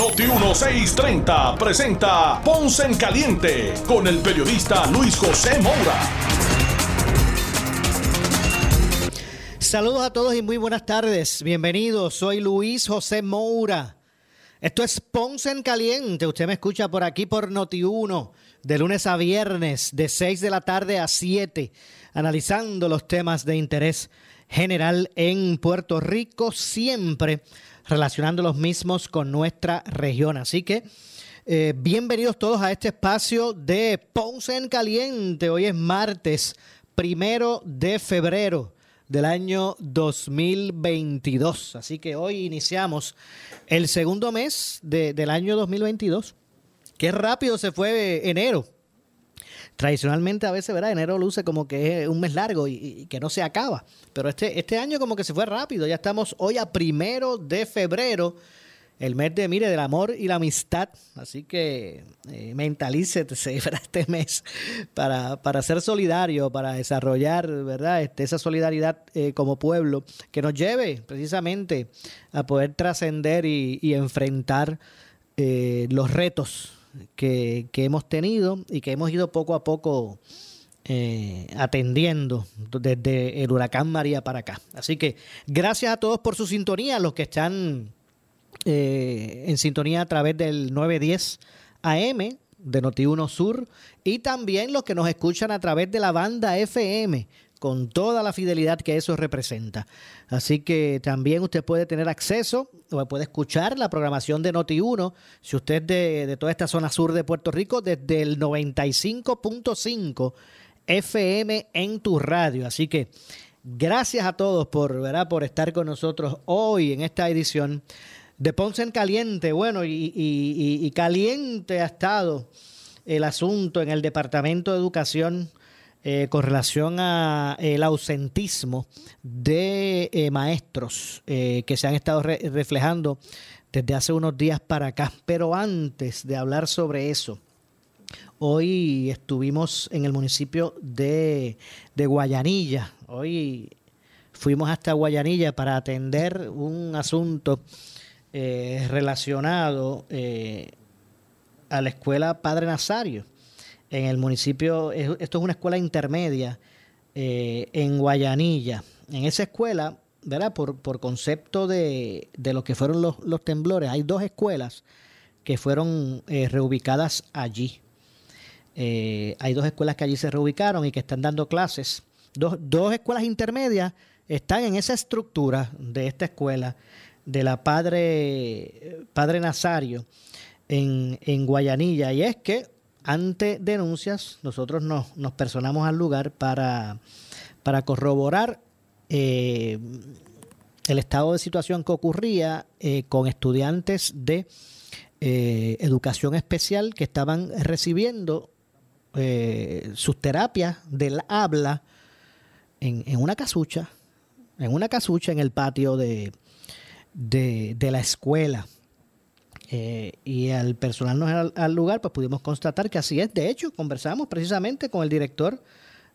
Noti 1630 presenta Ponce en Caliente con el periodista Luis José Moura. Saludos a todos y muy buenas tardes. Bienvenidos, soy Luis José Moura. Esto es Ponce en Caliente. Usted me escucha por aquí por Noti 1 de lunes a viernes, de 6 de la tarde a 7, analizando los temas de interés general en Puerto Rico, siempre relacionando los mismos con nuestra región. Así que eh, bienvenidos todos a este espacio de Ponce en Caliente. Hoy es martes, primero de febrero del año 2022. Así que hoy iniciamos el segundo mes del año 2022. Qué rápido se fue enero. Tradicionalmente a veces, ¿verdad? Enero luce como que es un mes largo y, que no se acaba. Pero este, este año como que se fue rápido. Ya estamos hoy a primero de febrero, el mes de, mire, del amor y la amistad. Así que eh, mentalícete este mes para, para ser solidario, para desarrollar, ¿verdad? Este, esa solidaridad eh, como pueblo que nos lleve precisamente a poder trascender y, enfrentar eh, los retos que, hemos tenido y que hemos ido poco a poco eh, atendiendo desde el huracán María para acá. Así que gracias a todos por su sintonía, los que están eh, en sintonía a través del 910 AM de Noti1 Sur y también los que nos escuchan a través de la banda FM con toda la fidelidad que eso representa. Así que también usted puede tener acceso o puede escuchar la programación de Noti1 si usted de, de toda esta zona sur de Puerto Rico desde el 95.5 FM en tu radio. Así que gracias a todos por, ¿verdad? por estar con nosotros hoy en esta edición de Ponce en Caliente. Bueno, y, y caliente ha estado el asunto en el Departamento de Educación eh, con relación a el ausentismo de eh, maestros eh, que se han estado reflejando desde hace unos días para acá. Pero antes de hablar sobre eso, hoy estuvimos en el municipio de, de Guayanilla. Hoy fuimos hasta Guayanilla para atender un asunto relacionado a la escuela Padre Nazario en el municipio, esto es una escuela intermedia eh, en Guayanilla. En esa escuela, ¿verdad? Por, concepto de, de, lo que fueron los, los, temblores, hay dos escuelas que fueron eh, reubicadas allí. Eh, hay dos escuelas que allí se reubicaron y que están dando clases. Dos, dos escuelas intermedias están en esa estructura de esta escuela de la Padre, Padre Nazario en, en Guayanilla. Y es que ante denuncias, nosotros nos, nos personamos al lugar para, para corroborar eh, el estado de situación que ocurría eh, con estudiantes de eh, educación especial que estaban recibiendo sus terapias del habla en, en, una casucha, en una casucha en el patio de, de, de la escuela. Eh, y al personarnos al, lugar, pues pudimos constatar que así es. De hecho, conversamos precisamente con el director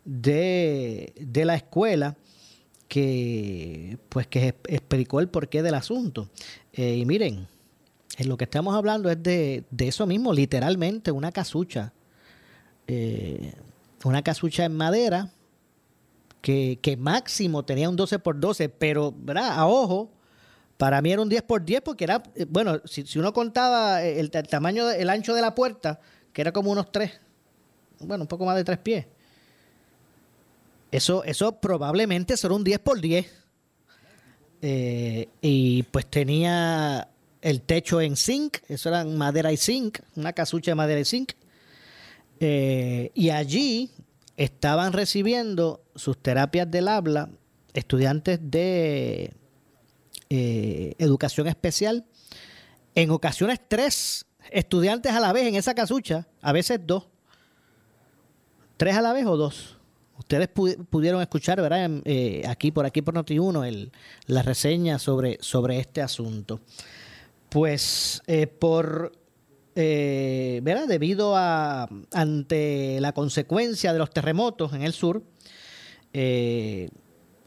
de, la escuela que pues que explicó el porqué del asunto. Eh, y miren, en lo que estamos hablando es de, eso mismo, literalmente una casucha. Eh, una casucha en madera que, que, máximo tenía un 12 por 12, pero ¿verdad? a ojo, para mí era un 10 por 10 porque era, eh, bueno, si, uno contaba el, tamaño, el ancho de la puerta, que era como unos 3, bueno, un poco más de 3 pies. Eso, eso probablemente será un 10 por 10. Eh, y pues tenía el techo en zinc, eso era madera y zinc, una casucha de madera y zinc. Eh, y allí estaban recibiendo sus terapias del habla estudiantes de eh, educación especial, en ocasiones tres estudiantes a la vez en esa casucha, a veces dos. ¿Tres a la vez o dos? Ustedes pudieron escuchar, ¿verdad? Eh, aquí por aquí por Noti1 el, la reseña sobre, sobre este asunto. Pues eh, por eh, ¿verdad? debido a ante la consecuencia de los terremotos en el sur eh,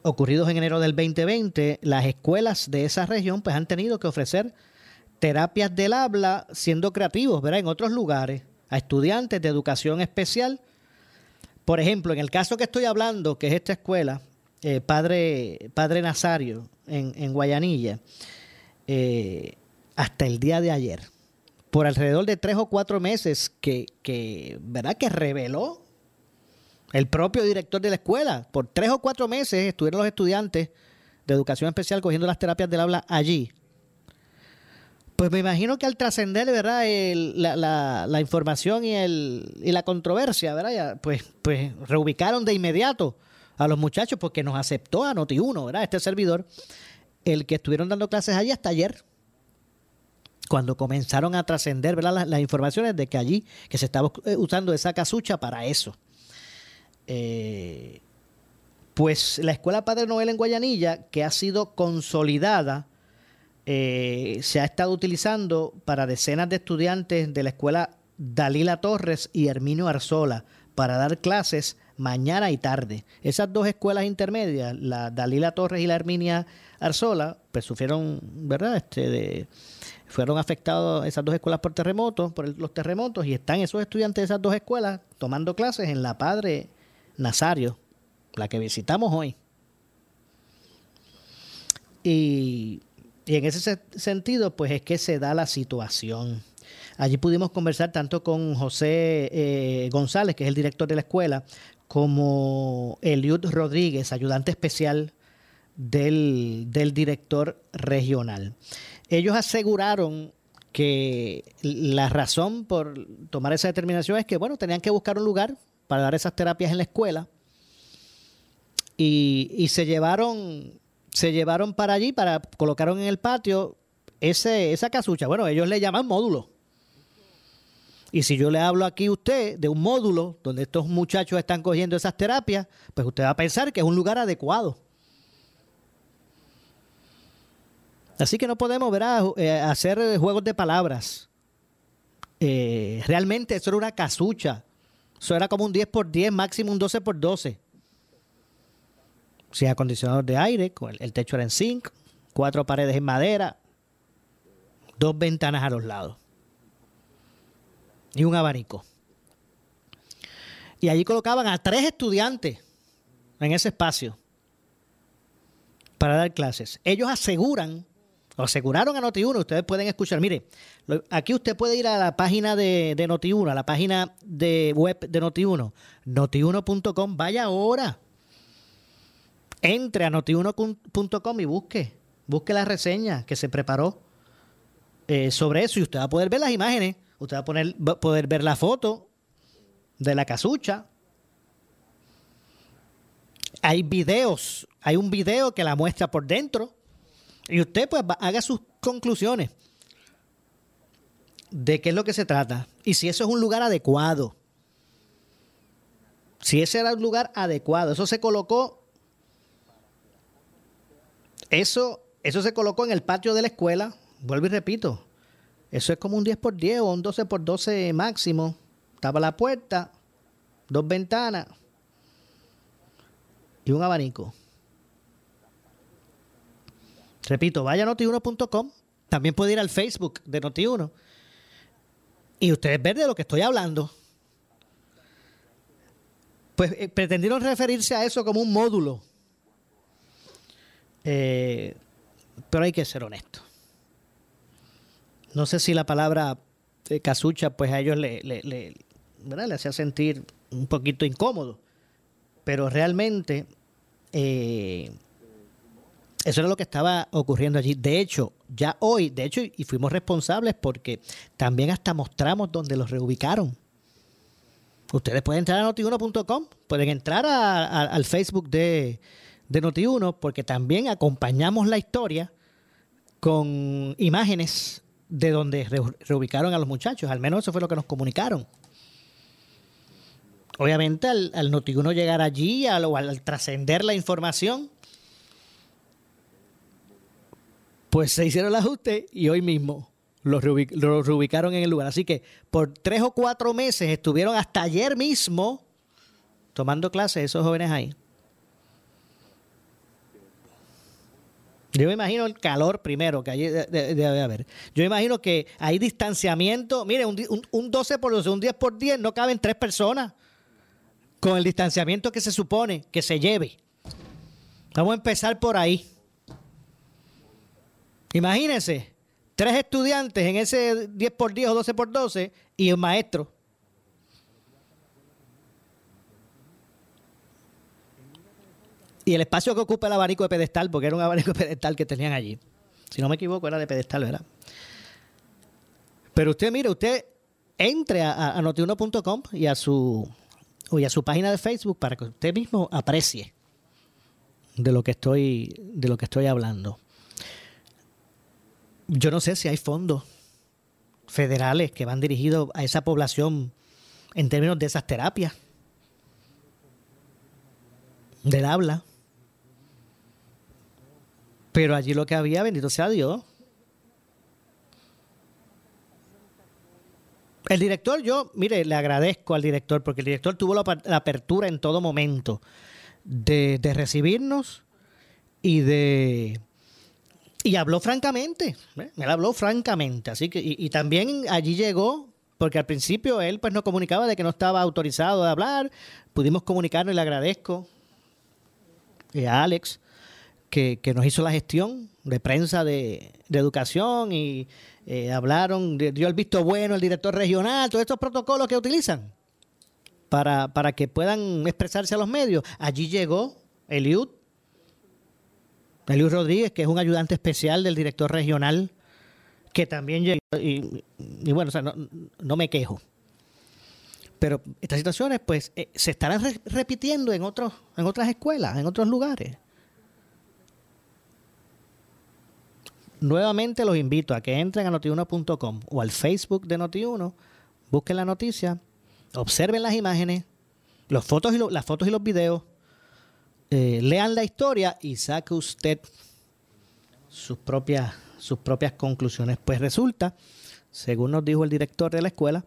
ocurridos en enero del 2020, las escuelas de esa región pues han tenido que ofrecer terapias del habla siendo creativos, ¿verdad? En otros lugares a estudiantes de educación especial. Por ejemplo, en el caso que estoy hablando, que es esta escuela, eh, Padre, Padre Nazario, en, en Guayanilla, eh, hasta el día de ayer, por alrededor de tres o cuatro meses que, que, ¿verdad? que reveló el propio director de la escuela. Por tres o cuatro meses estuvieron los estudiantes de educación especial cogiendo las terapias del habla allí. Pues me imagino que al trascender, ¿verdad? la, información y, el, y la controversia, ¿verdad? pues, pues reubicaron de inmediato a los muchachos porque nos aceptó a Noti1, ¿verdad? Este servidor, el que estuvieron dando clases allí hasta ayer cuando comenzaron a trascender las, informaciones de que allí, que se estaba usando esa casucha para eso. Eh, pues la Escuela Padre Noel en Guayanilla, que ha sido consolidada, eh, se ha estado utilizando para decenas de estudiantes de la Escuela Dalila Torres y Herminio Arzola para dar clases mañana y tarde. Esas dos escuelas intermedias, la Dalila Torres y la Herminia Arzola, pues sufrieron, ¿verdad? Este, de, fueron afectados esas dos escuelas por terremotos, por los terremotos, y están esos estudiantes de esas dos escuelas tomando clases en la Padre Nazario, la que visitamos hoy. Y, en ese sentido, pues es que se da la situación. Allí pudimos conversar tanto con José eh, González, que es el director de la escuela, como Eliud Rodríguez, ayudante especial del, del director regional ellos aseguraron que la razón por tomar esa determinación es que, bueno, tenían que buscar un lugar para dar esas terapias en la escuela y, se llevaron se llevaron para allí, para colocaron en el patio ese, esa casucha. Bueno, ellos le llaman módulo. Y si yo le hablo aquí a usted de un módulo donde estos muchachos están cogiendo esas terapias, pues usted va a pensar que es un lugar adecuado. Así que no podemos ver eh, hacer juegos de palabras. Eh, realmente eso era una casucha. Eso era como un 10 por 10, máximo un 12 por 12. Sin acondicionador de aire, el, techo era en zinc, cuatro paredes en madera, dos ventanas a los lados y un abanico. Y allí colocaban a tres estudiantes en ese espacio para dar clases. Ellos aseguran lo aseguraron a Noti1, ustedes pueden escuchar. Mire, aquí usted puede ir a la página de, de Noti1, a la página de web de Noti1, notiuno.com, vaya ahora. Entre a notiuno.com y busque, busque la reseña que se preparó eh, sobre eso y usted va a poder ver las imágenes, usted va a poner, poder ver la foto de la casucha. Hay videos, hay un video que la muestra por dentro y usted pues haga sus conclusiones de qué es lo que se trata y si eso es un lugar adecuado. Si ese era un lugar adecuado, eso se colocó, eso, eso se colocó en el patio de la escuela, vuelvo y repito, eso es como un 10 por 10 o un 12 por 12 máximo. Estaba la puerta, dos ventanas y un abanico. Repito, vaya a notiuno.com. También puede ir al Facebook de Noti1. Y ustedes ven de lo que estoy hablando. Pues eh, pretendieron referirse a eso como un módulo. Eh, pero hay que ser honesto. No sé si la palabra eh, casucha, pues a ellos le hacía sentir un poquito incómodo. Pero realmente eso era lo que estaba ocurriendo allí. De hecho, ya hoy, de hecho, y fuimos responsables porque también hasta mostramos donde los reubicaron. Ustedes pueden entrar a notiuno.com, pueden entrar al Facebook de, de Notiuno, porque también acompañamos la historia con imágenes de donde reubicaron a los muchachos. Al menos eso fue lo que nos comunicaron. Obviamente al, al Notiuno llegar allí, al, al trascender la información, pues se hicieron el ajuste y hoy mismo los, reubicaron en el lugar. Así que por tres o cuatro meses estuvieron hasta ayer mismo tomando clases esos jóvenes ahí. Yo me imagino el calor primero que allí debe haber. Yo imagino que hay distanciamiento. Mire, un, un 12 por 12, un 10 por 10, no caben tres personas con el distanciamiento que se supone que se lleve. Vamos a empezar por ahí. Imagínense, tres estudiantes en ese 10 por 10 o 12 por 12 y un maestro. Y el espacio que ocupa el abanico de pedestal, porque era un abanico de pedestal que tenían allí. Si no me equivoco, era de pedestal, ¿verdad? Pero usted, mire, usted entre a, a notiuno.com y a su y a su página de Facebook para que usted mismo aprecie de lo que estoy de lo que estoy hablando. Yo no sé si hay fondos federales que van dirigidos a esa población en términos de esas terapias del habla. Pero allí lo que había, bendito sea Dios. El director, yo, mire, le agradezco al director porque el director tuvo la, apertura en todo momento de, recibirnos y de y habló francamente, ¿eh? él habló francamente, así que y, también allí llegó porque al principio él pues nos comunicaba de que no estaba autorizado a hablar, pudimos comunicarnos y le agradezco eh, a Alex que, nos hizo la gestión de prensa de, educación y eh, hablaron, dio el visto bueno el director regional, todos estos protocolos que utilizan para, para que puedan expresarse a los medios. Allí llegó Eliud, Eliud Rodríguez, que es un ayudante especial del director regional, que también llegó, y, bueno, o sea, no, me quejo. Pero estas situaciones, pues, eh, se estarán repitiendo en, otros, en otras escuelas, en otros lugares. Nuevamente los invito a que entren a notiuno.com o al Facebook de Notiuno, busquen la noticia, observen las imágenes, las fotos y los videos, eh, lean la historia y saque usted sus propias, sus propias conclusiones. Pues resulta, según nos dijo el director de la escuela,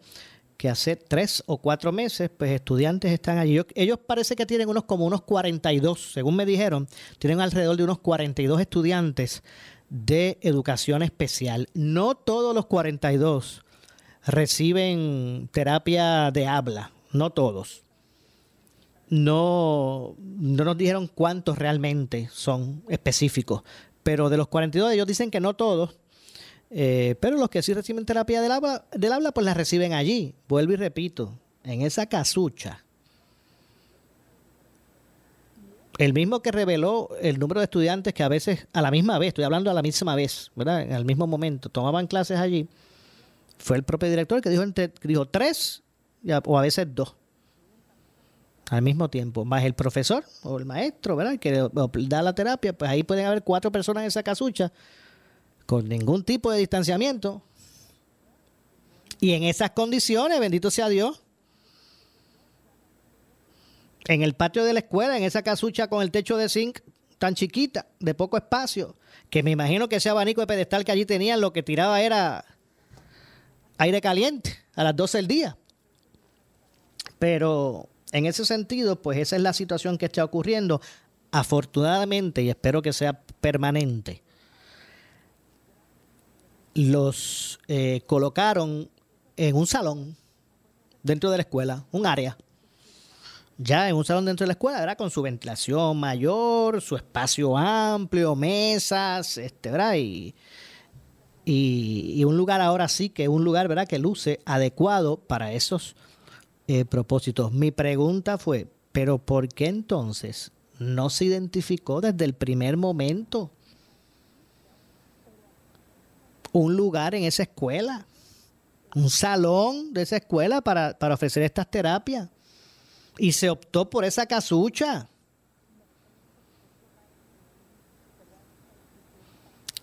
que hace tres o cuatro meses, pues estudiantes están allí. Ellos parece que tienen unos como unos 42, según me dijeron, tienen alrededor de unos 42 estudiantes de educación especial. No todos los 42 reciben terapia de habla, no todos. No, no nos dijeron cuántos realmente son específicos, pero de los 42 ellos dicen que no todos, eh, pero los que sí reciben terapia del habla, del habla, pues la reciben allí. Vuelvo y repito, en esa casucha el mismo que reveló el número de estudiantes que a veces, a la misma vez, estoy hablando a la misma vez, ¿verdad? En el mismo momento, tomaban clases allí, fue el propio director que dijo, entre, dijo tres o a veces dos al mismo tiempo, más el profesor o el maestro, ¿verdad? Que da la terapia, pues ahí pueden haber cuatro personas en esa casucha con ningún tipo de distanciamiento. Y en esas condiciones, bendito sea Dios, en el patio de la escuela, en esa casucha con el techo de zinc tan chiquita, de poco espacio, que me imagino que ese abanico de pedestal que allí tenían lo que tiraba era aire caliente a las 12 del día. Pero en ese sentido, pues esa es la situación que está ocurriendo. Afortunadamente, y espero que sea permanente, los eh, colocaron en un salón dentro de la escuela, un área ya en un salón dentro de la escuela, ¿verdad? Con su ventilación mayor, su espacio amplio, mesas, este, ¿verdad? Y, y, un lugar ahora sí que es un lugar, ¿verdad? Que luce adecuado para esos eh, propósitos. Mi pregunta fue, ¿pero por qué entonces no se identificó desde el primer momento un lugar en esa escuela? Un salón de esa escuela para, para ofrecer estas terapias y se optó por esa casucha.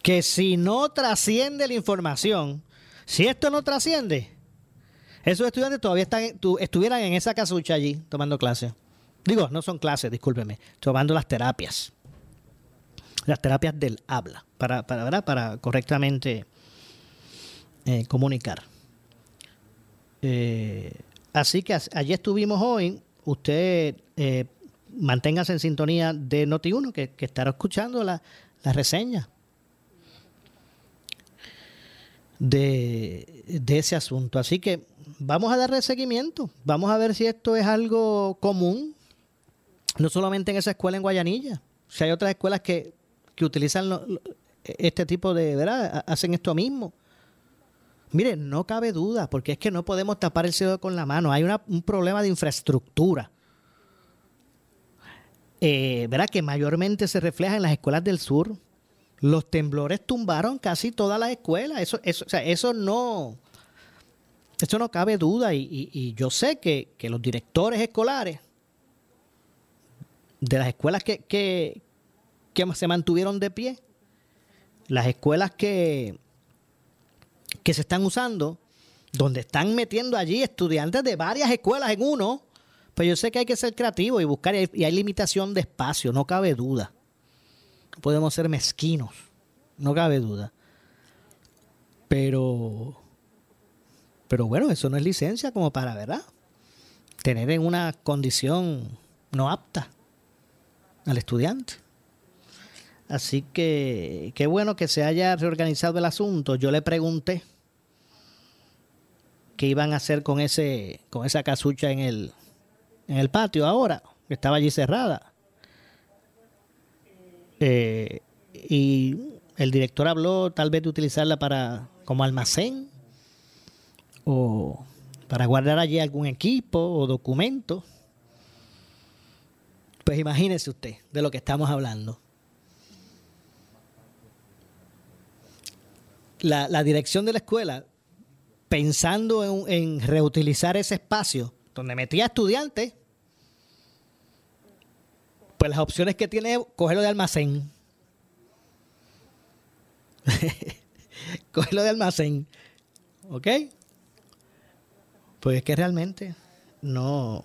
Que si no trasciende la información, Si esto no trasciende, esos estudiantes todavía están, estuvieran en esa casucha allí tomando clases. Digo, no son clases, discúlpeme, tomando las terapias. Las terapias del habla, para, para, para correctamente eh, comunicar. Eh, así que allí estuvimos hoy. Usted eh, manténgase en sintonía de Noti1, que, estará escuchando la, la reseña de, de, ese asunto. Así que vamos a darle seguimiento. Vamos a ver si esto es algo común, no solamente en esa escuela en Guayanilla. Si hay otras escuelas que, que utilizan este tipo de, ¿verdad? Hacen esto mismo. Mire, no cabe duda, porque es que no podemos tapar el cielo con la mano. Hay un problema de infraestructura. Eh, ¿Verdad? Que mayormente se refleja en las escuelas del sur. Los temblores tumbaron casi todas las escuelas. Eso, eso, o sea, eso no. Eso no cabe duda. Y, yo sé que, los directores escolares de las escuelas que, que se mantuvieron de pie, las escuelas que, que se están usando, donde están metiendo allí estudiantes de varias escuelas en uno, pues yo sé que hay que ser creativo y buscar, y hay, limitación de espacio, no cabe duda. Podemos ser mezquinos, no cabe duda. Pero, pero bueno, eso no es licencia como para, ¿verdad? Tener en una condición no apta al estudiante. Así que qué bueno que se haya reorganizado el asunto. Yo le pregunté qué iban a hacer con ese con esa casucha en el en el patio ahora, que estaba allí cerrada. Eh, y el director habló tal vez de utilizarla para como almacén o para guardar allí algún equipo o documento. Pues imagínese usted de lo que estamos hablando. la, dirección de la escuela, pensando en, reutilizar ese espacio donde metía estudiantes, pues las opciones que tiene es cogerlo de almacén. cogerlo de almacén. ¿Ok? Pues es que realmente no.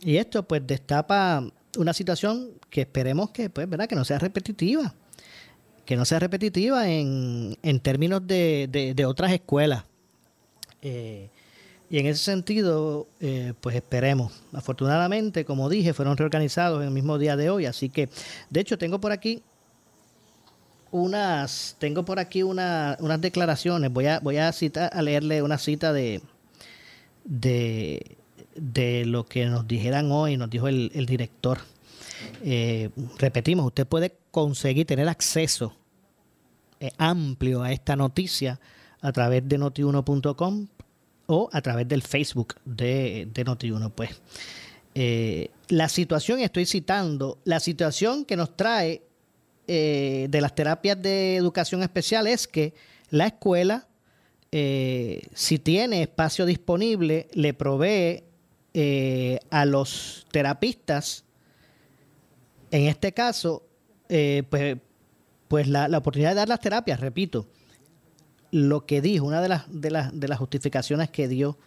Y esto pues destapa una situación que esperemos que, pues, ¿verdad? Que no sea repetitiva que no sea repetitiva en, en términos de, de, otras escuelas. Eh, y en ese sentido, eh, pues esperemos. Afortunadamente, como dije, fueron reorganizados en el mismo día de hoy. Así que, de hecho, tengo por aquí unas, tengo por aquí una, unas declaraciones. Voy a, voy a citar, a leerle una cita de, de, de lo que nos dijeran hoy, nos dijo el, el director. Eh, repetimos, usted puede conseguir tener acceso eh, amplio a esta noticia a través de notiuno.com o a través del Facebook de, de Notiuno. Pues eh, la situación, estoy citando, la situación que nos trae de las terapias de educación especial es que la escuela, si tiene espacio disponible, le provee a los terapistas, en este caso, pues pues la, oportunidad de dar las terapias, repito, lo que dijo, una de las, de las, de las justificaciones que dio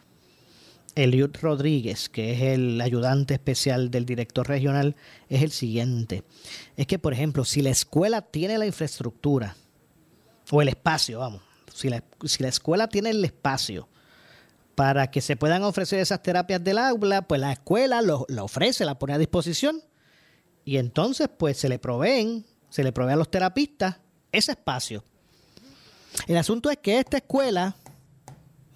Eliud Rodríguez, que es el ayudante especial del director regional, es el siguiente. Es que, por ejemplo, si la escuela tiene la infraestructura, o el espacio, vamos, si la, si la escuela tiene el espacio para que se puedan ofrecer esas terapias del aula, pues la escuela lo, ofrece, la pone a disposición, y entonces pues se le proveen se le provee a los terapistas ese espacio. El asunto es que esta escuela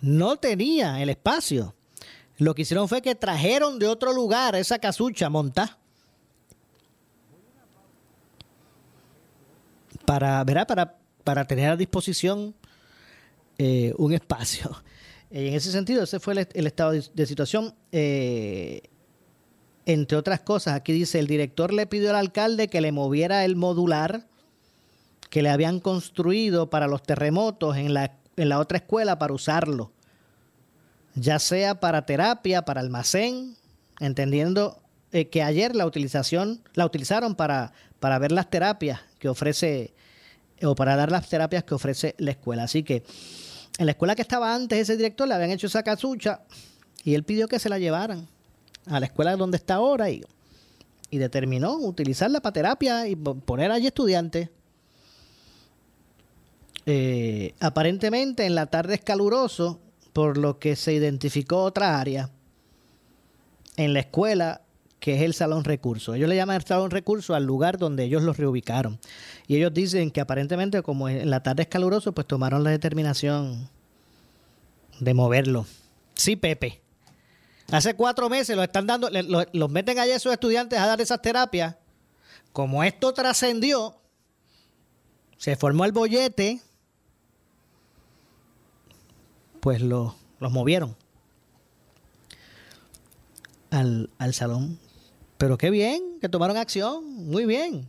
no tenía el espacio. Lo que hicieron fue que trajeron de otro lugar esa casucha montada. Para, Para, para tener a disposición eh, un espacio. En ese sentido, ese fue el, estado de, situación. Eh, entre otras cosas, aquí dice, el director le pidió al alcalde que le moviera el modular que le habían construido para los terremotos en la, en la otra escuela para usarlo, ya sea para terapia, para almacén, entendiendo eh, que ayer la utilización la utilizaron para, para ver las terapias que ofrece o para dar las terapias que ofrece la escuela. Así que en la escuela que estaba antes, ese director le habían hecho esa casucha y él pidió que se la llevaran a la escuela donde está ahora y, y determinó utilizarla para terapia y poner allí estudiantes. Eh, aparentemente en la tarde es caluroso, por lo que se identificó otra área en la escuela que es el salón recurso. Ellos le llaman el salón recurso al lugar donde ellos los reubicaron. Y ellos dicen que aparentemente como en la tarde es caluroso, pues tomaron la determinación de moverlo. Sí, Pepe. Hace cuatro meses los están dando, los, meten allá esos estudiantes a dar esas terapias. Como esto trascendió, se formó el bollete, pues los movieron al, salón. Pero qué bien, que tomaron acción, muy bien.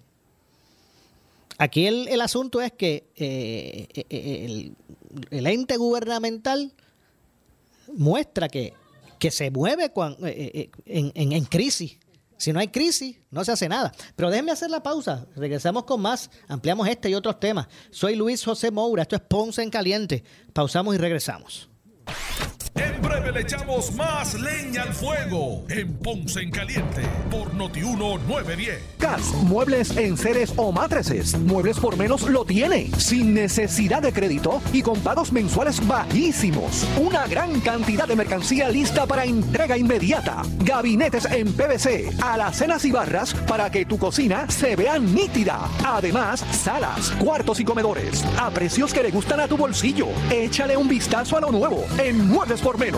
Aquí el, asunto es que eh, eh, eh, el, ente gubernamental muestra que, que se mueve en, en, crisis. Si no hay crisis, no se hace nada. Pero déjenme hacer la pausa. Regresamos con más. Ampliamos este y otros temas. Soy Luis José Moura. Esto es Ponce en Caliente. Pausamos y regresamos. Le echamos más leña al fuego en Ponce en Caliente por Notiuno 910. Gas, muebles en seres o matrices. Muebles por menos lo tiene. Sin necesidad de crédito y con pagos mensuales bajísimos. Una gran cantidad de mercancía lista para entrega inmediata. Gabinetes en PVC, alacenas y barras para que tu cocina se vea nítida. Además, salas, cuartos y comedores a precios que le gustan a tu bolsillo. Échale un vistazo a lo nuevo en Muebles por menos.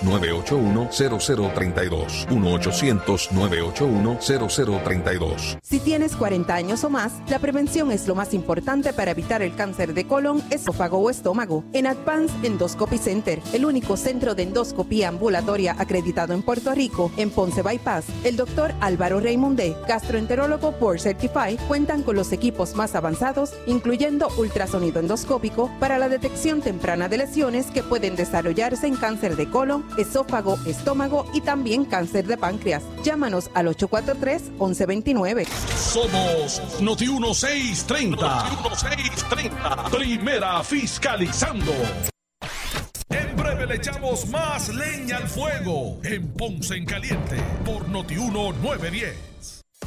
1-800-981-0032. 1-800-981-0032. Si tienes 40 años o más, la prevención es lo más importante para evitar el cáncer de colon, esófago o estómago. En Advance Endoscopy Center, el único centro de endoscopía ambulatoria acreditado en Puerto Rico, en Ponce Bypass, el doctor Álvaro Raymondé, gastroenterólogo por Certify, cuentan con los equipos más avanzados, incluyendo ultrasonido endoscópico, para la detección temprana de lesiones que pueden desarrollarse en cáncer de colon, esófago, estómago y también cáncer de páncreas. Llámanos al 843-1129. Somos Noti 1630. Noti 1630. Primera fiscalizando. En breve le echamos más leña al fuego en Ponce en Caliente por Noti 910.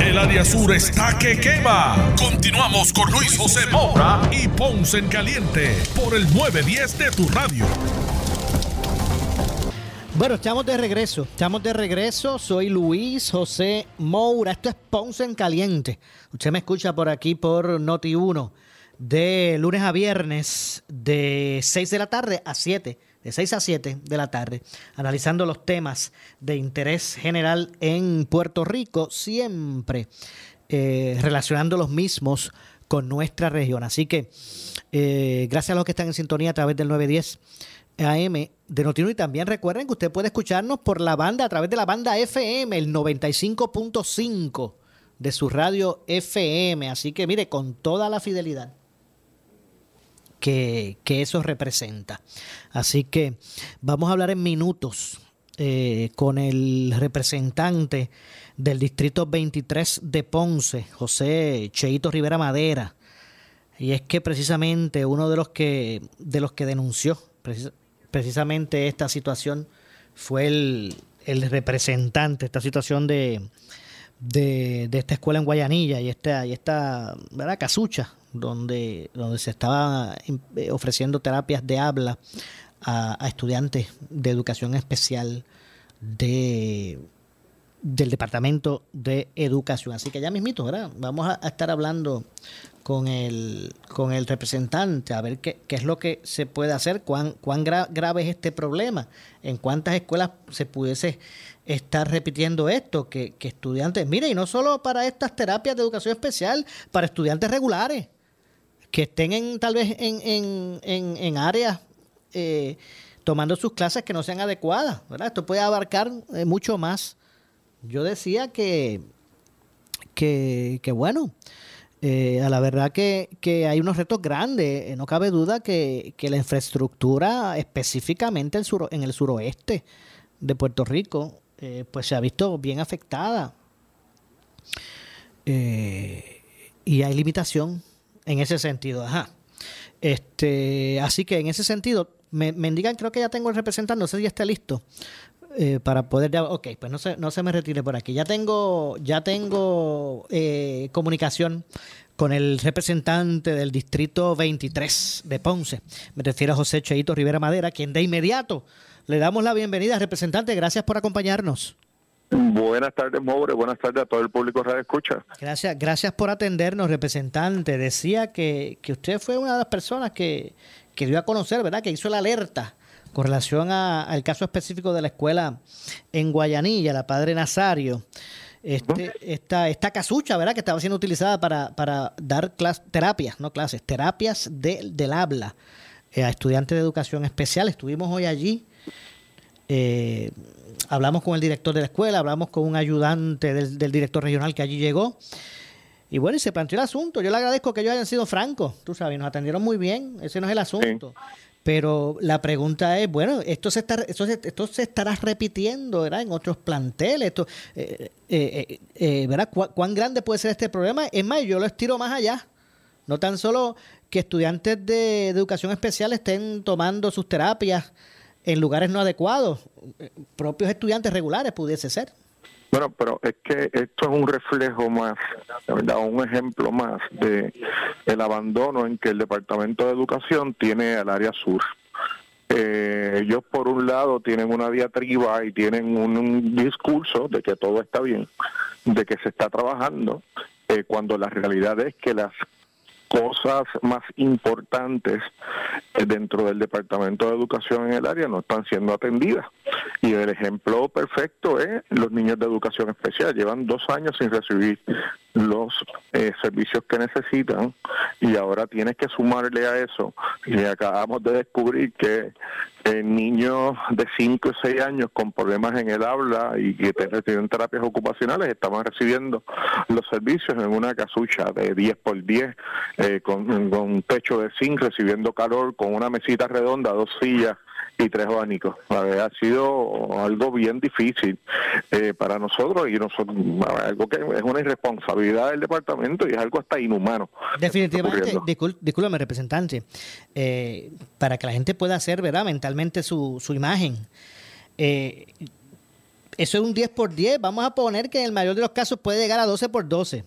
El área sur está que quema. Continuamos con Luis José Moura y Ponce en Caliente por el 910 de tu radio. Bueno, estamos de regreso. Estamos de regreso. Soy Luis José Moura. Esto es Ponce en Caliente. Usted me escucha por aquí por Noti 1 de lunes a viernes de 6 de la tarde a 7 de 6 a 7 de la tarde, analizando los temas de interés general en Puerto Rico, siempre eh, relacionando los mismos con nuestra región. Así que eh, gracias a los que están en sintonía a través del 910 AM de Notino y también recuerden que usted puede escucharnos por la banda, a través de la banda FM, el 95.5 de su radio FM. Así que mire, con toda la fidelidad que, eso representa. Así que vamos a hablar en minutos eh, con el representante del Distrito 23 de Ponce, José Cheito Rivera Madera. Y es que precisamente uno de los que, de los que denunció precisamente esta situación fue el, el representante, esta situación de, de, esta escuela en Guayanilla y esta, y esta ¿verdad? casucha donde, donde se estaba eh, ofreciendo terapias de habla a, estudiantes de educación especial de del Departamento de Educación. Así que ya mismito, ¿verdad? Vamos a, estar hablando con el, con el representante a ver qué, qué es lo que se puede hacer, cuán, cuán grave es este problema, en cuántas escuelas se pudiese estar repitiendo esto, que, que estudiantes, mire, y no solo para estas terapias de educación especial, para estudiantes regulares, que estén en, tal vez en, en, en, en áreas eh, tomando sus clases que no sean adecuadas. ¿verdad? Esto puede abarcar eh, mucho más. Yo decía que, que, que bueno, eh, a la verdad que, que, hay unos retos grandes. no cabe duda que, que la infraestructura, específicamente el en el suroeste de Puerto Rico, pues se ha visto bien afectada. y hay limitación en ese sentido, ajá. Este, así que en ese sentido, me, me indican, creo que ya tengo el representante, no sé si está listo. Eh, para poder ok, pues no se, no se me retire por aquí. Ya tengo, ya tengo eh, comunicación con el representante del distrito 23 de Ponce. Me refiero a José Cheito Rivera Madera, quien de inmediato le damos la bienvenida, representante. Gracias por acompañarnos. Buenas tardes, Moure. Buenas tardes a todo el público Radio Escucha. Gracias, gracias por atendernos, representante. Decía que, que usted fue una de las personas que, que dio a conocer, ¿verdad? Que hizo la alerta con relación al caso específico de la escuela en Guayanilla, la Padre Nazario. Este, esta, esta casucha, ¿verdad? Que estaba siendo utilizada para, para dar clases, terapias, no clases, terapias de, del habla eh, a estudiantes de educación especial. Estuvimos hoy allí. Eh, hablamos con el director de la escuela, hablamos con un ayudante del, director regional que allí llegó. Y bueno, y se planteó el asunto. Yo le agradezco que ellos hayan sido francos, tú sabes, nos atendieron muy bien, ese no es el asunto. Pero la pregunta es, bueno, esto se, está, esto esto se estará repitiendo ¿verdad? en otros planteles. Esto, eh, eh, eh, ¿verdad? ¿Cuán grande puede ser este problema? Es más, yo lo estiro más allá. No tan solo que estudiantes de educación especial estén tomando sus terapias en lugares no adecuados, propios estudiantes regulares pudiese ser. Bueno, pero es que esto es un reflejo más, un ejemplo más de el abandono en que el Departamento de Educación tiene al área sur. Eh, ellos por un lado tienen una diatriba y tienen un, discurso de que todo está bien, de que se está trabajando, eh, cuando la realidad es que las cosas más importantes eh, dentro del Departamento de Educación en el área no están siendo atendidas. Y el ejemplo perfecto es los niños de educación especial. Llevan dos años sin recibir los eh, servicios que necesitan y ahora tienes que sumarle a eso. Y acabamos de descubrir que eh, niños de 5 y 6 años con problemas en el habla y que reciben terapias ocupacionales estaban recibiendo los servicios en una casucha de 10 por 10 eh, con un techo de zinc, recibiendo calor, con una mesita redonda, dos sillas y tres abanicos. Ha sido algo bien difícil eh, para nosotros y nosotros algo que es una irresponsabilidad del departamento y es algo hasta inhumano. Definitivamente, discúlpame representante, eh, para que la gente pueda hacer verdad mentalmente su, su imagen. Eh, eso es un 10 por 10, vamos a poner que en el mayor de los casos puede llegar a 12 por 12.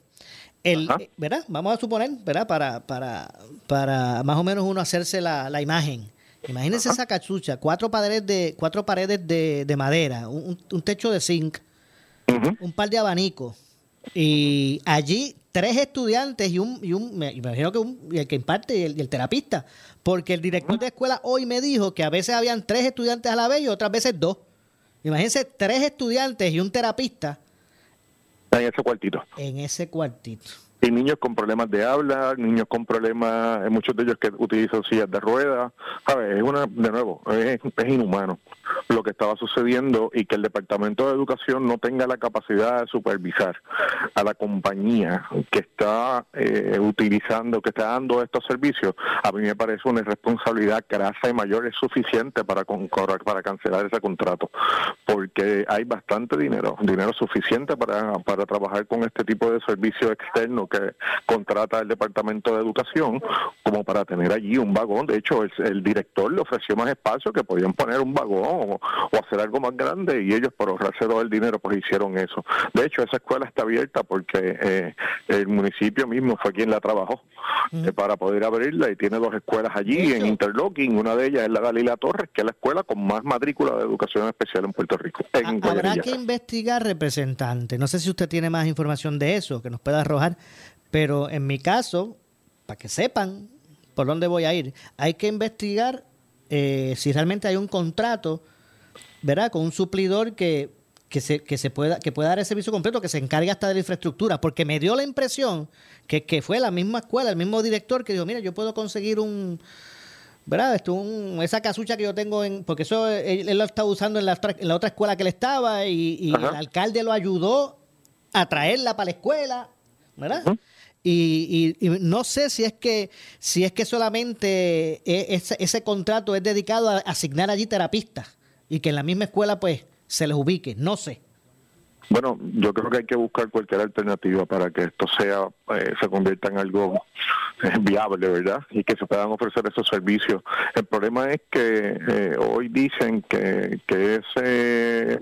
El, ¿verdad? Vamos a suponer, ¿verdad? Para, para, para más o menos uno hacerse la, la imagen. Imagínense esa cachucha, cuatro paredes de, cuatro paredes de, madera, un, techo de zinc, un par de abanicos. Y allí tres estudiantes y un, y un me imagino que un, el que imparte y el, terapista, porque el director de escuela hoy me dijo que a veces habían tres estudiantes a la vez y otras veces dos. Imagínense tres estudiantes y un terapista. En ese cuartito. En ese cuartito y niños con problemas de habla, niños con problemas, eh, muchos de ellos que utilizan sillas de ruedas, ¿sabes? Es una, de nuevo, es, inhumano lo que estaba sucediendo y que el Departamento de Educación no tenga la capacidad de supervisar a la compañía que está eh, utilizando, que está dando estos servicios, a mí me parece una irresponsabilidad grasa y mayor es suficiente para, para cancelar ese contrato, porque hay bastante dinero, dinero suficiente para, para trabajar con este tipo de servicio que contrata el Departamento de Educación como para tener allí un vagón. De hecho, el, director le ofreció más espacio que podían poner un vagón o, hacer algo más grande y ellos por ahorrarse todo el dinero pues hicieron eso. De hecho, esa escuela está abierta porque eh, el municipio mismo fue quien la trabajó eh, para poder abrirla y tiene dos escuelas allí en Interlocking. Una de ellas es la Galila Torres, que es la escuela con más matrícula de educación especial en Puerto Rico. Habrá que investigar, representante. No sé si usted tiene más información de eso que nos pueda arrojar. Pero en mi caso, para que sepan por dónde voy a ir, hay que investigar eh, si realmente hay un contrato, ¿verdad? Con un suplidor que, que, se, que, se pueda, que pueda dar el servicio completo, que se encargue hasta de la infraestructura, porque me dio la impresión que, que fue la misma escuela, el mismo director que dijo, mira, yo puedo conseguir un... ¿verdad? Esto, un, esa casucha que yo tengo en. Porque eso él, lo estaba usando en la, en la otra escuela que él estaba y, el alcalde lo ayudó a traerla para la escuela, ¿verdad? Y, no sé si es que si es que solamente e, ese, ese contrato es dedicado a asignar allí terapistas y que en la misma escuela pues se les ubique, no sé. Bueno, yo creo que hay que buscar cualquier alternativa para que esto sea eh, se convierta en algo eh, viable, ¿verdad? Y que se puedan ofrecer esos servicios. El problema es que eh, hoy dicen que, que ese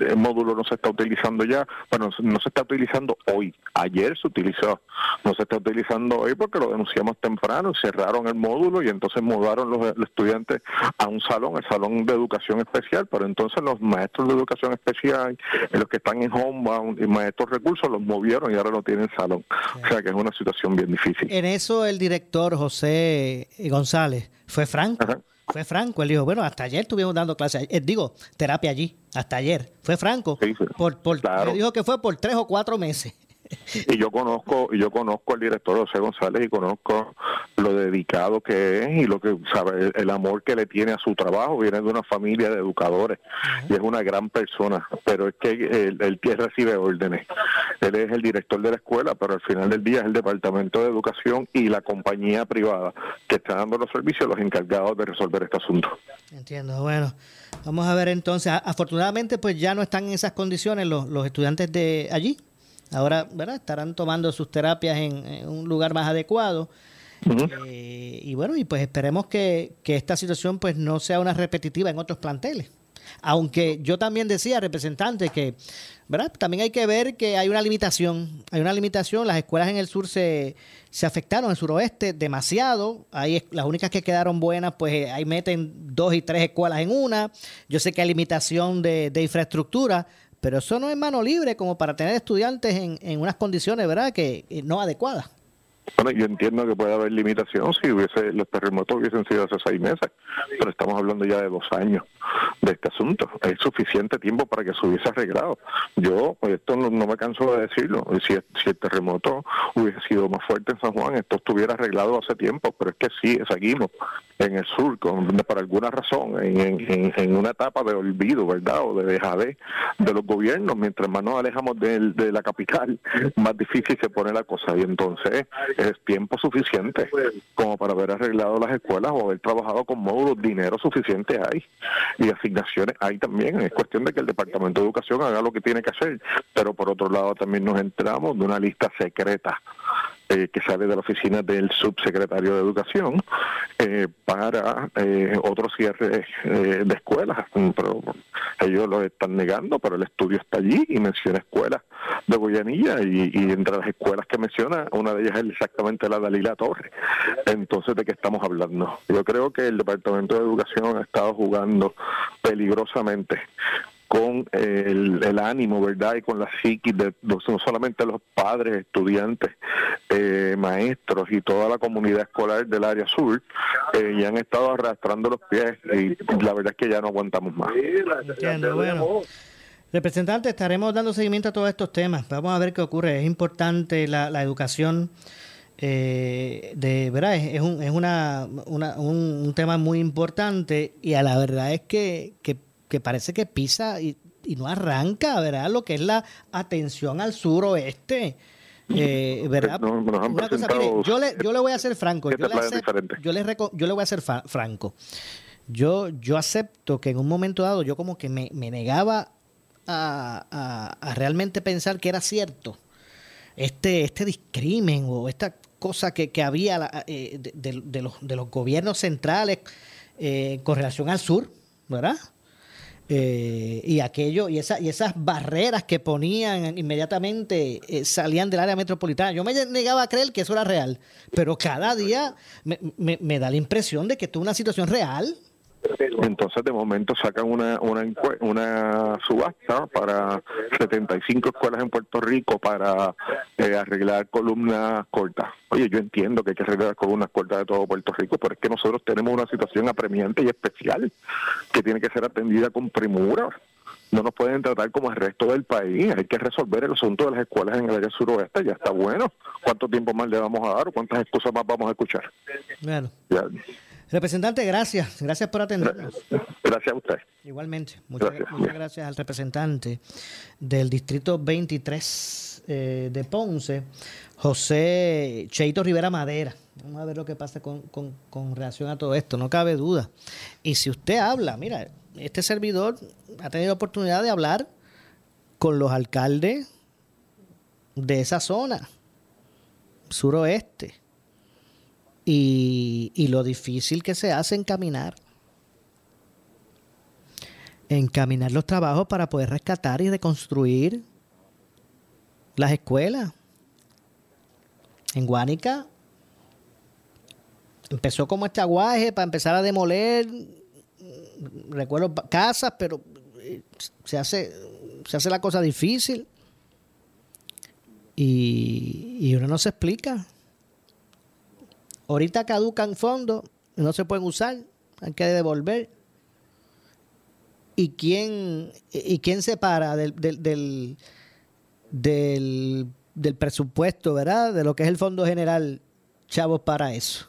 el módulo no se está utilizando ya, bueno, no se está utilizando hoy, ayer se utilizó, no se está utilizando hoy porque lo denunciamos temprano, cerraron el módulo y entonces mudaron los, estudiantes a un salón, el salón de educación especial, pero entonces los maestros de educación especial, los que están en homebound y maestros recursos, los movieron y ahora no tienen salón. O sea que es una situación bien difícil. En eso el director José González fue franco fue franco. Él dijo, bueno, hasta ayer estuvimos dando clases, eh, digo, terapia allí, hasta ayer. Fue franco. por, por, dijo que fue por tres o cuatro meses y yo conozco yo conozco al director José González y conozco lo dedicado que es y lo que sabe el, amor que le tiene a su trabajo. Viene de una familia de educadores y es una gran persona. Pero es que él, él recibe órdenes. Él es el director de la escuela pero al final del día es el departamento de educación y la compañía privada que está dando los servicios los encargados de resolver este asunto. Entiendo bueno. Vamos a ver entonces. Afortunadamente pues ya no están en esas condiciones los, los estudiantes de allí Ahora, ¿verdad? Estarán tomando sus terapias en, un lugar más adecuado. Eh, y bueno, y pues esperemos que, esta situación pues no sea una repetitiva en otros planteles. Aunque yo también decía, representante, que ¿verdad? también hay que ver que hay una limitación. Hay una limitación. Las escuelas en el sur se, se afectaron, en el suroeste, demasiado. Ahí las únicas que quedaron buenas, pues eh, ahí meten dos y tres escuelas en una. Yo sé que hay limitación de, de infraestructura, pero eso no es mano libre como para tener estudiantes en, en unas condiciones, ¿verdad?, que no adecuadas. Bueno, yo entiendo que puede haber limitación si hubiese los terremotos hubiesen sido hace seis meses, pero estamos hablando ya de dos años. de este asunto. Es suficiente tiempo para que se hubiese arreglado. Yo, pues esto no, me canso de decirlo. Si, si, el terremoto hubiese sido más fuerte en San Juan, esto estuviera arreglado hace tiempo, pero es que sí, seguimos en el sur, por alguna razón, en, en, una etapa de olvido, ¿verdad? O de dejadez de los gobiernos. Mientras más nos alejamos de la capital, más difícil se pone la cosa. Y entonces es tiempo suficiente como para haber arreglado las escuelas o haber trabajado con módulos. Dinero suficiente hay. Y asignaciones hay también. Es cuestión de que el Departamento de Educación haga lo que tiene que hacer. Pero por otro lado también nos entramos de una lista secreta eh, que sale de la oficina del subsecretario de Educación eh, para eh, otro cierre eh, de escuelas. Pero ellos lo están negando, pero el estudio está allí y menciona escuelas de Guayanilla y, y, entre las escuelas que menciona, una de ellas es exactamente la Dalila Torre. Entonces, ¿de qué estamos hablando? Yo creo que el Departamento de Educación ha estado jugando peligrosamente con el, ánimo, ¿verdad? Y con la psiquis de no solamente los padres, estudiantes, eh, maestros y toda la comunidad escolar del área sur, eh, y han estado arrastrando los pies y la verdad es que ya no aguantamos más. Bueno. Representante, estaremos dando seguimiento a todos estos temas. Vamos a ver qué ocurre. Es importante la, la educación. Eh, de verdad es, un, es una, una, un, tema muy importante y a la verdad es que, que que parece que pisa y, no arranca, ¿verdad? Lo que es la atención al suroeste. Eh, ¿verdad? yo, le, yo le voy a ser franco. Yo le, yo, le yo le voy a ser franco. Yo, yo acepto que en un momento dado yo como que me, negaba a, realmente pensar que era cierto este, este discrimen o esta cosa que, había eh, de, los, de los gobiernos centrales eh, con relación al sur, ¿verdad? Eh, y aquello y, y esas barreras que ponían inmediatamente eh, salían del área metropolitana. Yo me negaba a creer que eso era real, pero cada día me, me da la impresión de que esto es una situación real. Entonces, de momento sacan una, una, una subasta para 75 escuelas en Puerto Rico para eh, arreglar columnas cortas. Oye, yo entiendo que hay que arreglar columnas cortas de todo Puerto Rico, pero es que nosotros tenemos una situación apremiante y especial que tiene que ser atendida con premura no nos pueden tratar como el resto del país. Hay que resolver el asunto de las escuelas en el área suroeste. Ya está bueno. ¿Cuánto tiempo más le vamos a dar o cuántas excusas más vamos a escuchar? Bueno. Representante, gracias. Gracias por atendernos. Gracias a usted. Igualmente. Muchas gracias, al representante del Distrito 23 eh, de Ponce, José Cheito Rivera Madera. Vamos a ver lo que pasa con, con, con relación a todo esto, no cabe duda. Y si usted habla, mira, este servidor ha tenido oportunidad de hablar con los alcaldes de esa zona, suroeste y, lo difícil que se hace encaminar. Encaminar los trabajos para poder rescatar y reconstruir las escuelas. En Guánica empezó como este aguaje para empezar a demoler, recuerdo, casas, pero eh, se hace, se hace la cosa difícil. Y, y uno no se explica. Ahorita caducan fondos, no se pueden usar, hay que devolver. ¿Y quién, y quién separa del, del, del, presupuesto, verdad? De lo que es el Fondo General, chavos, para eso.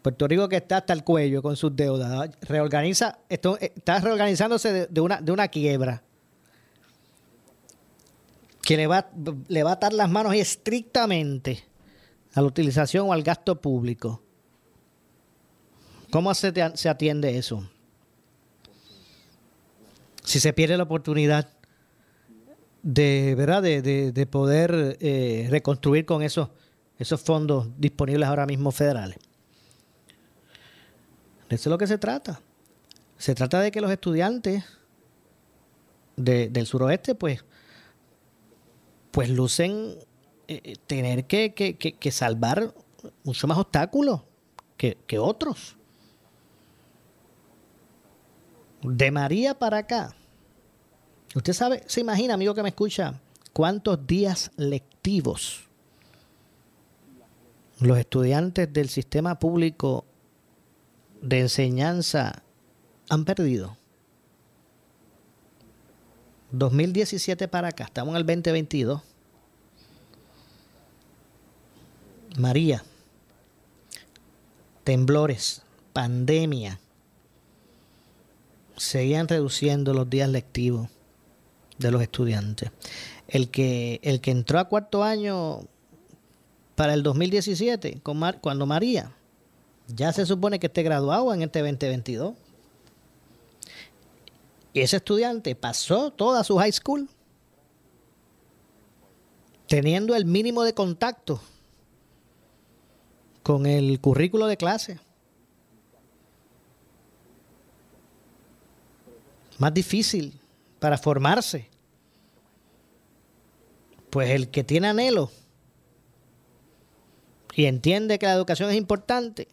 Puerto Rico que está hasta el cuello con sus deudas. Reorganiza, esto, está reorganizándose de, una, de una quiebra. Que le va, le va a atar las manos estrictamente a la utilización o al gasto público. ¿Cómo se, se atiende eso? Si se pierde la oportunidad de, ¿verdad? de, poder eh, reconstruir con esos, esos fondos disponibles ahora mismo federales. De eso es lo que se trata. Se trata de que los estudiantes del suroeste, pues, pues lucen eh, tener que, que, salvar mucho más obstáculos que, otros. De María para acá. Usted sabe, se imagina, amigo que me escucha, cuántos días lectivos los estudiantes del sistema público de enseñanza han perdido. 2017 para acá, estamos en el 2022. María, temblores, pandemia, seguían reduciendo los días lectivos de los estudiantes. El que, el que entró a cuarto año para el 2017, con cuando María, ya se supone que esté graduado en este 2022. Y ese estudiante pasó toda su high school teniendo el mínimo de contacto con el currículo de clase. Más difícil para formarse. Pues el que tiene anhelo y entiende que la educación es importante,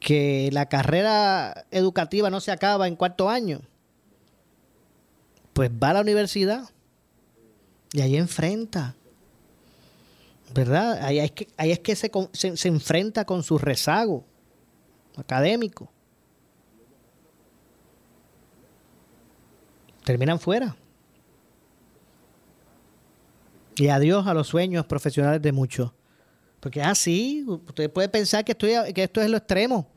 que la carrera educativa no se acaba en cuarto año, pues va a la universidad y ahí enfrenta, ¿verdad? Ahí es que, ahí es que se, se, se enfrenta con su rezago académico. Terminan fuera. Y adiós a los sueños profesionales de muchos. Porque así, usted puede pensar que, estoy, que esto es lo extremo.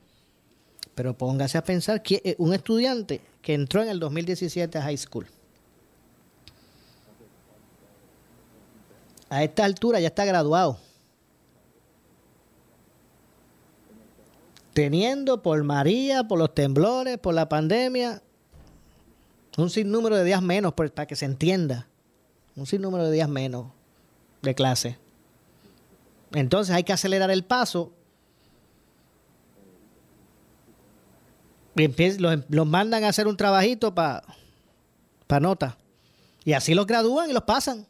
Pero póngase a pensar que eh, un estudiante que entró en el 2017 a high school. A esta altura ya está graduado. Teniendo por María, por los temblores, por la pandemia, un sinnúmero de días menos, para que se entienda. Un sinnúmero de días menos de clase. Entonces hay que acelerar el paso y los, mandan a hacer un trabajito para pa nota. Y así los gradúan y los pasan.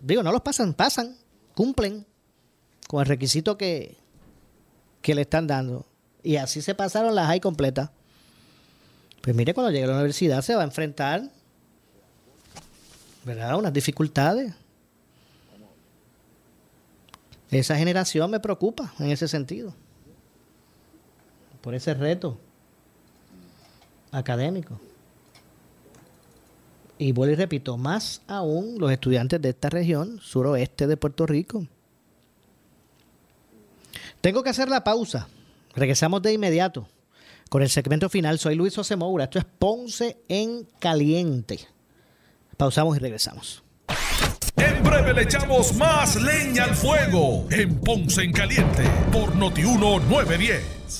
Digo, no los pasan, pasan, cumplen con el requisito que, que le están dando. Y así se pasaron las high completas. Pues mire, cuando llegue a la universidad se va a enfrentar, ¿verdad? Unas dificultades. Esa generación me preocupa en ese sentido. Por ese reto académico. Y vuelvo y repito, más aún los estudiantes de esta región, suroeste de Puerto Rico. Tengo que hacer la pausa. Regresamos de inmediato con el segmento final. Soy Luis José Moura. Esto es Ponce en Caliente. Pausamos y regresamos. En breve le echamos más leña al fuego en Ponce en Caliente por Notiuno 910.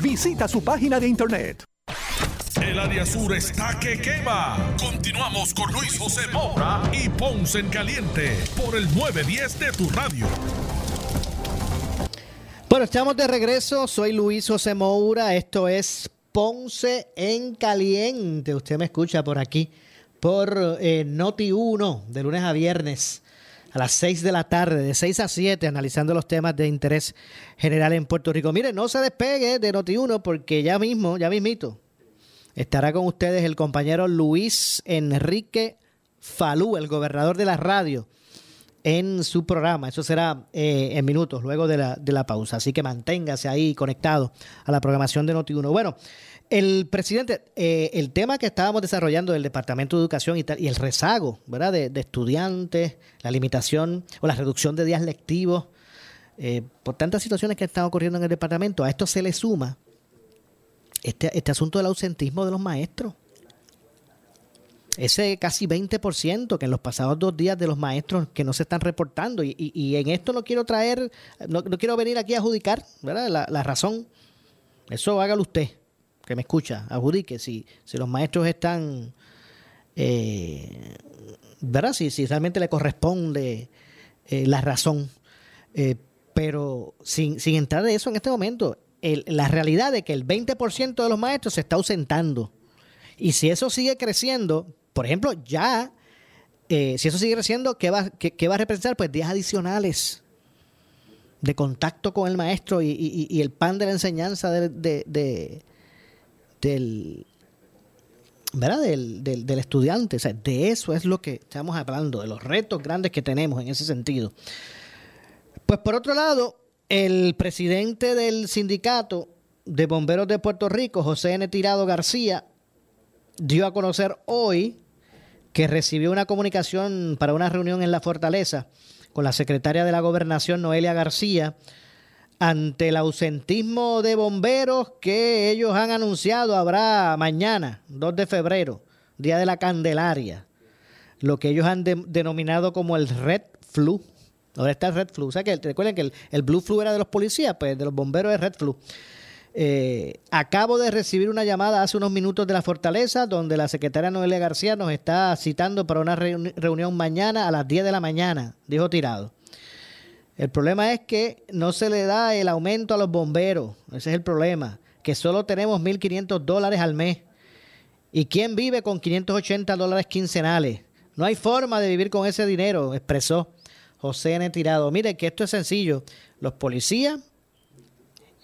Visita su página de internet. El área sur está que quema. Continuamos con Luis José Moura y Ponce en Caliente por el 910 de tu radio. Bueno, estamos de regreso. Soy Luis José Moura. Esto es Ponce en Caliente. Usted me escucha por aquí, por eh, Noti 1, de lunes a viernes a las 6 de la tarde, de 6 a 7, analizando los temas de interés general en Puerto Rico. Mire, no se despegue de Noti1 porque ya mismo, ya mismito, Estará con ustedes el compañero Luis Enrique Falú, el gobernador de la radio, en su programa. Eso será eh, en minutos, luego de la, de la pausa. Así que manténgase ahí conectado a la programación de Noti1. Bueno, el presidente, eh, el tema que estábamos desarrollando del Departamento de Educación y, y el rezago ¿verdad? De, estudiantes, la limitación o la reducción de días lectivos, eh, por tantas situaciones que están ocurriendo en el departamento, a esto se le suma este, este asunto del ausentismo de los maestros. Ese casi 20% que en los pasados dos días de los maestros que no se están reportando. Y, en esto no quiero traer, no, quiero venir aquí a adjudicar ¿verdad? La, razón. Eso hágalo usted, que me escucha, adjudique si, si los maestros están, eh, ¿verdad? Si, si realmente le corresponde eh, la razón. Eh, pero sin, sin entrar de eso en este momento, la realidad de que el 20% de los maestros se está ausentando. Y si eso sigue creciendo, por ejemplo, ya, si eso sigue creciendo, ¿qué va, qué, va a representar? Pues días adicionales de contacto con el maestro y, el pan de la enseñanza de, del, ¿verdad? Del, del, estudiante. O sea, de eso es lo que estamos hablando, de los retos grandes que tenemos en ese sentido. Pues por otro lado, el presidente del sindicato de bomberos de Puerto Rico, José N. Tirado García, dio a conocer hoy que recibió una comunicación para una reunión en la fortaleza con la secretaria de la gobernación, Noelia García, ante el ausentismo de bomberos que ellos han anunciado habrá mañana, 2 de febrero, Día de la Candelaria, lo que ellos han denominado como el Red Flu. Ahora está el Red Flu. O sea que recuerden que el, Blue Flu era de los policías, pues de los bomberos es Red Flu. Eh, acabo de recibir una llamada hace unos minutos de la Fortaleza, donde la secretaria Noelia García nos está citando para una reunión mañana a las 10 de la mañana, dijo Tirado. El problema es que no se le da el aumento a los bomberos. Ese es el problema. Que solo tenemos 1.500 dólares al mes. ¿Y quién vive con 580 dólares quincenales? No hay forma de vivir con ese dinero, expresó. José N. Tirado. Mire que esto es sencillo. Los policías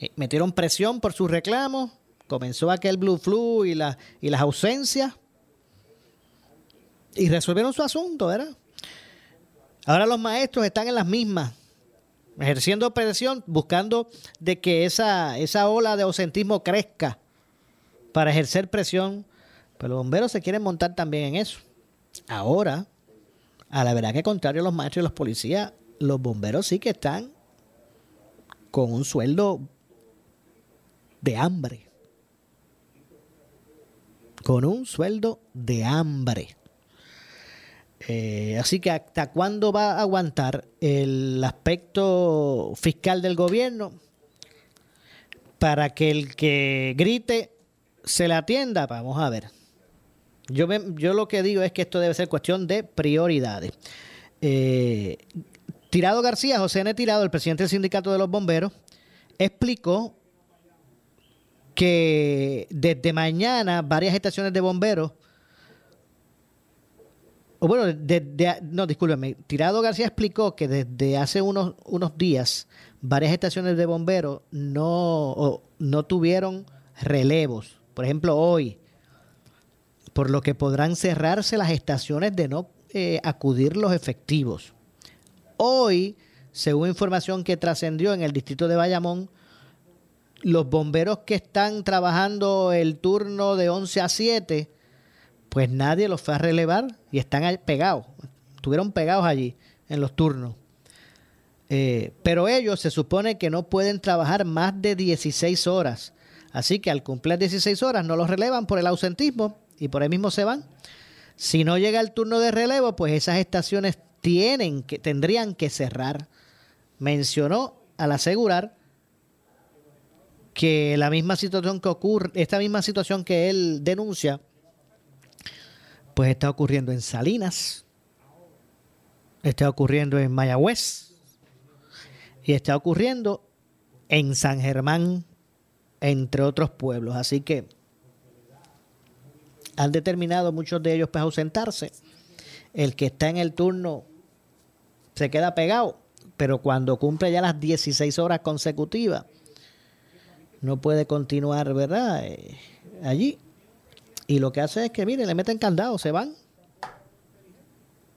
eh, metieron presión por sus reclamos, comenzó aquel blue flu y, y las ausencias y resolvieron su asunto, ¿verdad? Ahora los maestros están en las mismas, ejerciendo presión, buscando de que esa, esa ola de ausentismo crezca para ejercer presión. Pero los bomberos se quieren montar también en eso. Ahora, a la verdad que contrario a los maestros y los policías, los bomberos sí que están con un sueldo de hambre. Con un sueldo de hambre. Eh, así que hasta cuándo va a aguantar el aspecto fiscal del gobierno para que el que grite se le atienda. Vamos a ver. Yo, yo lo que digo es que esto debe ser cuestión de prioridades. Eh, Tirado García, José N. Tirado, el presidente del sindicato de los bomberos, explicó que desde mañana varias estaciones de bomberos, o bueno, no, discúlpeme, Tirado García explicó que desde hace unos, unos días varias estaciones de bomberos no, no tuvieron relevos. Por ejemplo, hoy por lo que podrán cerrarse las estaciones de no eh, acudir los efectivos. Hoy, según información que trascendió en el distrito de Bayamón, los bomberos que están trabajando el turno de 11 a 7, pues nadie los fue a relevar y están pegados, estuvieron pegados allí en los turnos. Eh, pero ellos se supone que no pueden trabajar más de 16 horas. Así que al cumplir 16 horas no los relevan por el ausentismo y por ahí mismo se van. Si no llega el turno de relevo, pues esas estaciones tienen que, tendrían que cerrar. Mencionó al asegurar que la misma situación que ocurre, esta misma situación que él denuncia, pues está ocurriendo en Salinas, está ocurriendo en Mayagüez y está ocurriendo en San Germán, entre otros pueblos. Así que han determinado muchos de ellos pues, ausentarse. El que está en el turno se queda pegado, pero cuando cumple ya las 16 horas consecutivas, no puede continuar, ¿verdad? Eh, allí. Y lo que hace es que, mire, le meten candado, se van.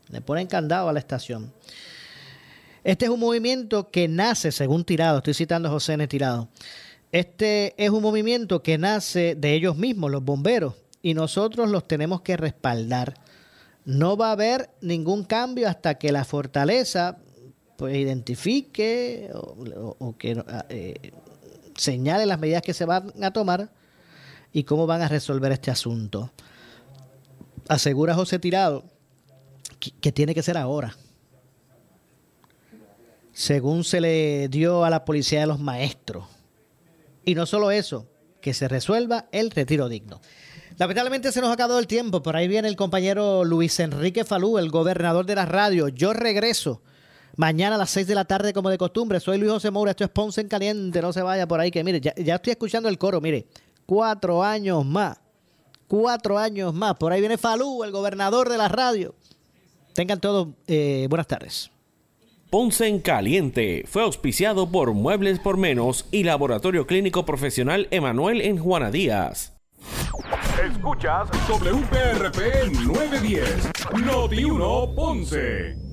Le ponen candado a la estación. Este es un movimiento que nace, según Tirado, estoy citando a José N. Tirado, este es un movimiento que nace de ellos mismos, los bomberos, y nosotros los tenemos que respaldar. No va a haber ningún cambio hasta que la fortaleza pues, identifique o, que eh, señale las medidas que se van a tomar y cómo van a resolver este asunto. Asegura José Tirado que tiene que ser ahora según se le dio a la policía de los maestros. Y no solo eso, que se resuelva el retiro digno. Lamentablemente se nos ha acabado el tiempo. Por ahí viene el compañero Luis Enrique Falú, el gobernador de la radio. Yo regreso mañana a las 6 de la tarde, como de costumbre. Soy Luis José Moura. Esto es Ponce en Caliente. No se vaya por ahí, que mire, ya, estoy escuchando el coro. Mire, cuatro años más. Cuatro años más. Por ahí viene Falú, el gobernador de la radio. Tengan todos eh, buenas tardes. Ponce en Caliente fue auspiciado por Muebles por Menos y Laboratorio Clínico Profesional Emanuel en Juana Díaz. Escuchas WPRP 910, Noti 1 Ponce.